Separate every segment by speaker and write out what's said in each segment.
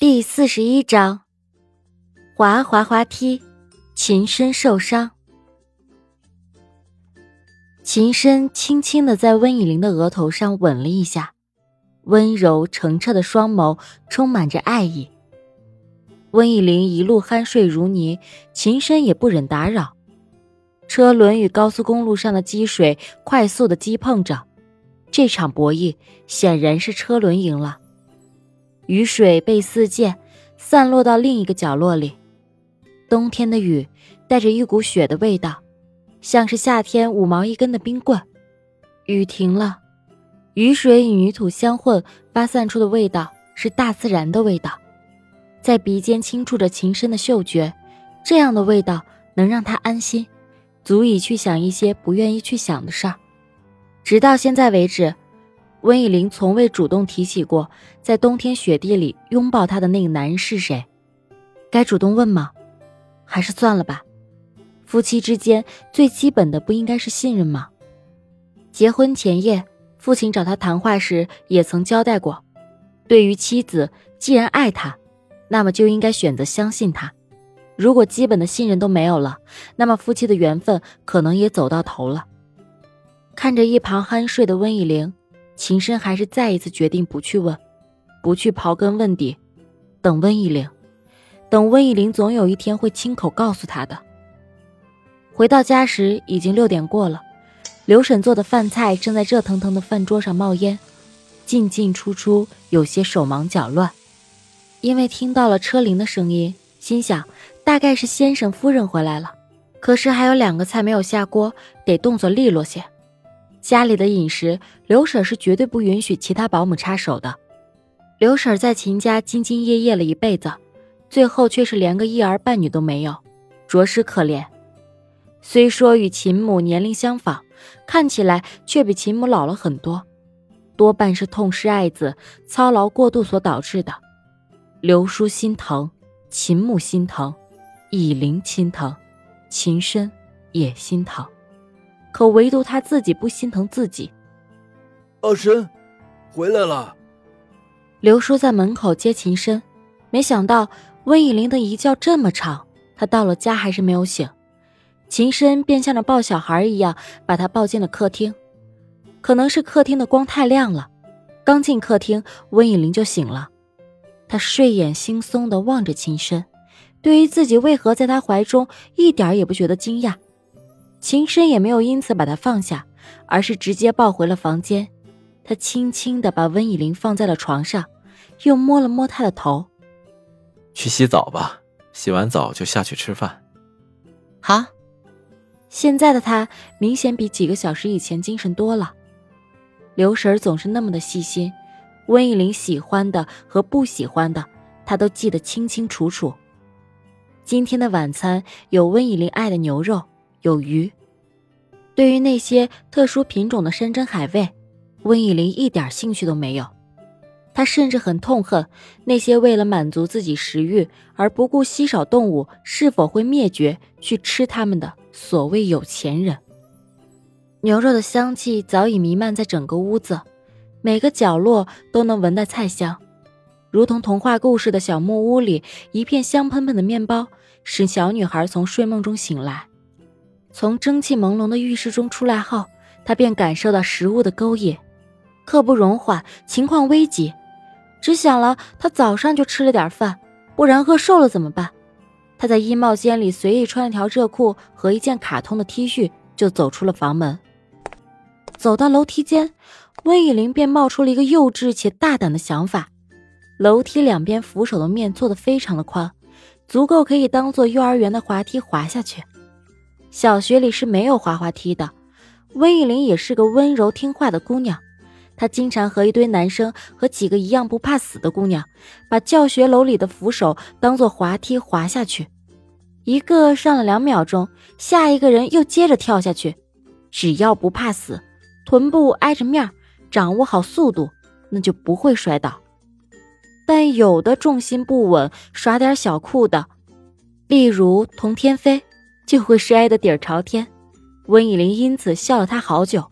Speaker 1: 第四十一章，滑滑滑梯，秦深受伤。秦深轻轻的在温以玲的额头上吻了一下，温柔澄澈的双眸充满着爱意。温以玲一路酣睡如泥，秦深也不忍打扰。车轮与高速公路上的积水快速的击碰着，这场博弈显然是车轮赢了。雨水被四溅，散落到另一个角落里。冬天的雨带着一股雪的味道，像是夏天五毛一根的冰棍。雨停了，雨水与泥土相混，发散出的味道是大自然的味道，在鼻尖轻触着情深的嗅觉。这样的味道能让他安心，足以去想一些不愿意去想的事儿。直到现在为止。温以玲从未主动提起过，在冬天雪地里拥抱她的那个男人是谁？该主动问吗？还是算了吧。夫妻之间最基本的不应该是信任吗？结婚前夜，父亲找他谈话时也曾交代过：对于妻子，既然爱她，那么就应该选择相信她。如果基本的信任都没有了，那么夫妻的缘分可能也走到头了。看着一旁酣睡的温以玲。秦深还是再一次决定不去问，不去刨根问底，等温以玲，等温以玲总有一天会亲口告诉他的。回到家时已经六点过了，刘婶做的饭菜正在热腾腾的饭桌上冒烟，进进出出，有些手忙脚乱。因为听到了车铃的声音，心想大概是先生夫人回来了，可是还有两个菜没有下锅，得动作利落些。家里的饮食，刘婶是绝对不允许其他保姆插手的。刘婶在秦家兢兢业业了一辈子，最后却是连个一儿半女都没有，着实可怜。虽说与秦母年龄相仿，看起来却比秦母老了很多，多半是痛失爱子、操劳过度所导致的。刘叔心疼，秦母心疼，以灵心疼，秦深也心疼。可唯独他自己不心疼自己。
Speaker 2: 阿深，回来了。
Speaker 1: 刘叔在门口接秦深，没想到温以玲的一觉这么长，他到了家还是没有醒。秦深便像着抱小孩一样，把他抱进了客厅。可能是客厅的光太亮了，刚进客厅，温以玲就醒了。他睡眼惺忪地望着秦深，对于自己为何在他怀中，一点也不觉得惊讶。秦深也没有因此把他放下，而是直接抱回了房间。他轻轻的把温以玲放在了床上，又摸了摸她的头。
Speaker 3: 去洗澡吧，洗完澡就下去吃饭。
Speaker 1: 好。现在的他明显比几个小时以前精神多了。刘婶儿总是那么的细心，温以玲喜欢的和不喜欢的，她都记得清清楚楚。今天的晚餐有温以玲爱的牛肉。有鱼，对于那些特殊品种的山珍海味，温以玲一点兴趣都没有。她甚至很痛恨那些为了满足自己食欲而不顾稀少动物是否会灭绝去吃它们的所谓有钱人。牛肉的香气早已弥漫在整个屋子，每个角落都能闻到菜香，如同童话故事的小木屋里一片香喷喷的面包，使小女孩从睡梦中醒来。从蒸汽朦胧的浴室中出来后，他便感受到食物的勾引，刻不容缓，情况危急。只想了他早上就吃了点饭，不然饿瘦了怎么办？他在衣帽间里随意穿了条热裤和一件卡通的 T 恤，就走出了房门。走到楼梯间，温以玲便冒出了一个幼稚且大胆的想法：楼梯两边扶手的面做得非常的宽，足够可以当做幼儿园的滑梯滑下去。小学里是没有滑滑梯的，温以玲也是个温柔听话的姑娘，她经常和一堆男生和几个一样不怕死的姑娘，把教学楼里的扶手当做滑梯滑下去，一个上了两秒钟，下一个人又接着跳下去，只要不怕死，臀部挨着面，掌握好速度，那就不会摔倒。但有的重心不稳，耍点小酷的，例如童天飞。就会摔得底儿朝天，温以玲因此笑了他好久。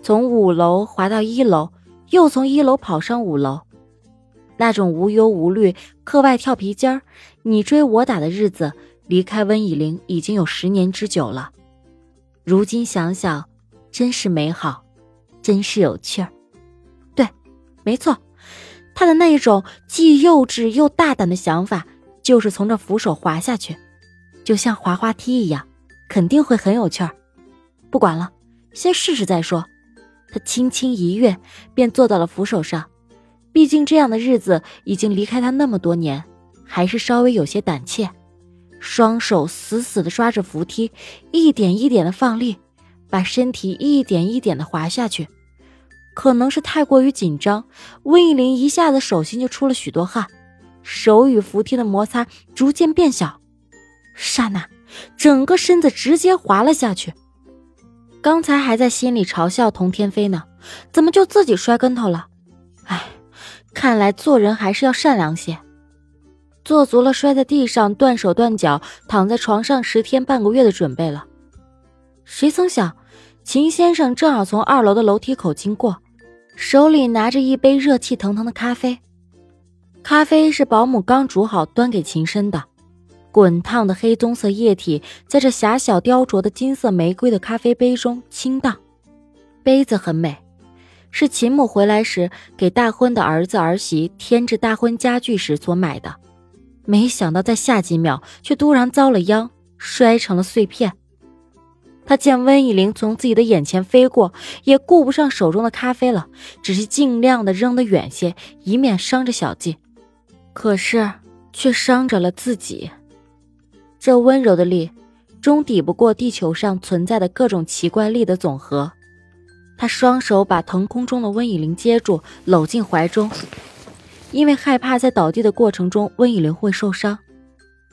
Speaker 1: 从五楼滑到一楼，又从一楼跑上五楼，那种无忧无虑、课外跳皮筋儿、你追我打的日子，离开温以玲已经有十年之久了。如今想想，真是美好，真是有趣儿。对，没错，他的那一种既幼稚又大胆的想法，就是从这扶手滑下去，就像滑滑梯一样，肯定会很有趣儿。不管了，先试试再说。他轻轻一跃，便坐到了扶手上。毕竟这样的日子已经离开他那么多年，还是稍微有些胆怯。双手死死地抓着扶梯，一点一点的放力，把身体一点一点的滑下去。可能是太过于紧张，温以玲一下子手心就出了许多汗，手与扶梯的摩擦逐渐变小，刹那，整个身子直接滑了下去。刚才还在心里嘲笑童天飞呢，怎么就自己摔跟头了？哎，看来做人还是要善良些。做足了摔在地上断手断脚、躺在床上十天半个月的准备了。谁曾想，秦先生正好从二楼的楼梯口经过，手里拿着一杯热气腾腾的咖啡。咖啡是保姆刚煮好端给秦深的，滚烫的黑棕色液体在这狭小雕琢的金色玫瑰的咖啡杯中倾荡。杯子很美，是秦母回来时给大婚的儿子儿媳添置大婚家具时所买的。没想到，在下几秒却突然遭了殃，摔成了碎片。他见温以玲从自己的眼前飞过，也顾不上手中的咖啡了，只是尽量的扔得远些，以免伤着小静。可是，却伤着了自己。这温柔的力，终抵不过地球上存在的各种奇怪力的总和。他双手把腾空中的温以玲接住，搂进怀中。因为害怕在倒地的过程中温以玲会受伤，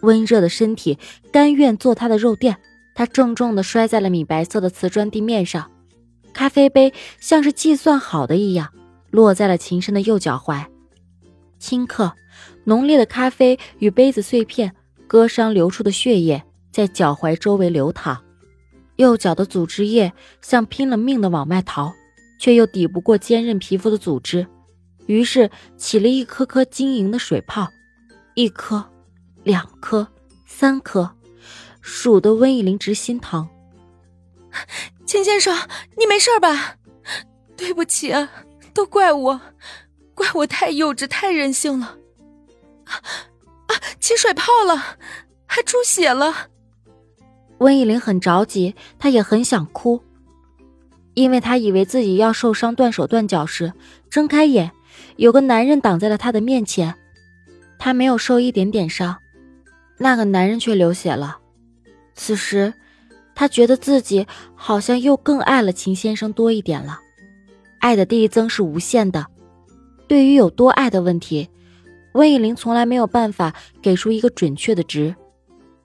Speaker 1: 温热的身体甘愿做他的肉垫。他重重地摔在了米白色的瓷砖地面上，咖啡杯像是计算好的一样，落在了秦深的右脚踝。顷刻，浓烈的咖啡与杯子碎片、割伤流出的血液在脚踝周围流淌，右脚的组织液像拼了命的往外逃，却又抵不过坚韧皮肤的组织。于是起了一颗颗晶莹的水泡，一颗，两颗，三颗，数得温以玲直心疼。
Speaker 4: 秦先生，你没事吧？对不起啊，都怪我，怪我太幼稚，太任性了。起水泡了，还出血了。
Speaker 1: 温以玲很着急，她也很想哭，因为她以为自己要受伤断手断脚时，睁开眼。有个男人挡在了他的面前，他没有受一点点伤，那个男人却流血了。此时，他觉得自己好像又更爱了秦先生多一点了。爱的递增是无限的。对于有多爱的问题，温以玲从来没有办法给出一个准确的值，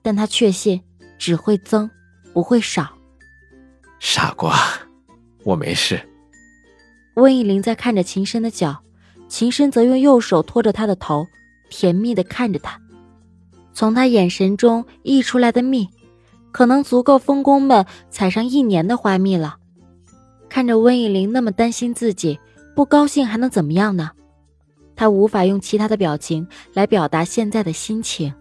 Speaker 1: 但他确信只会增，不会少。
Speaker 3: 傻瓜，我没事。
Speaker 1: 温以玲在看着秦深的脚。秦深则用右手托着他的头，甜蜜的看着他。从他眼神中溢出来的蜜，可能足够蜂工们采上一年的花蜜了。看着温以玲那么担心自己，不高兴还能怎么样呢？他无法用其他的表情来表达现在的心情。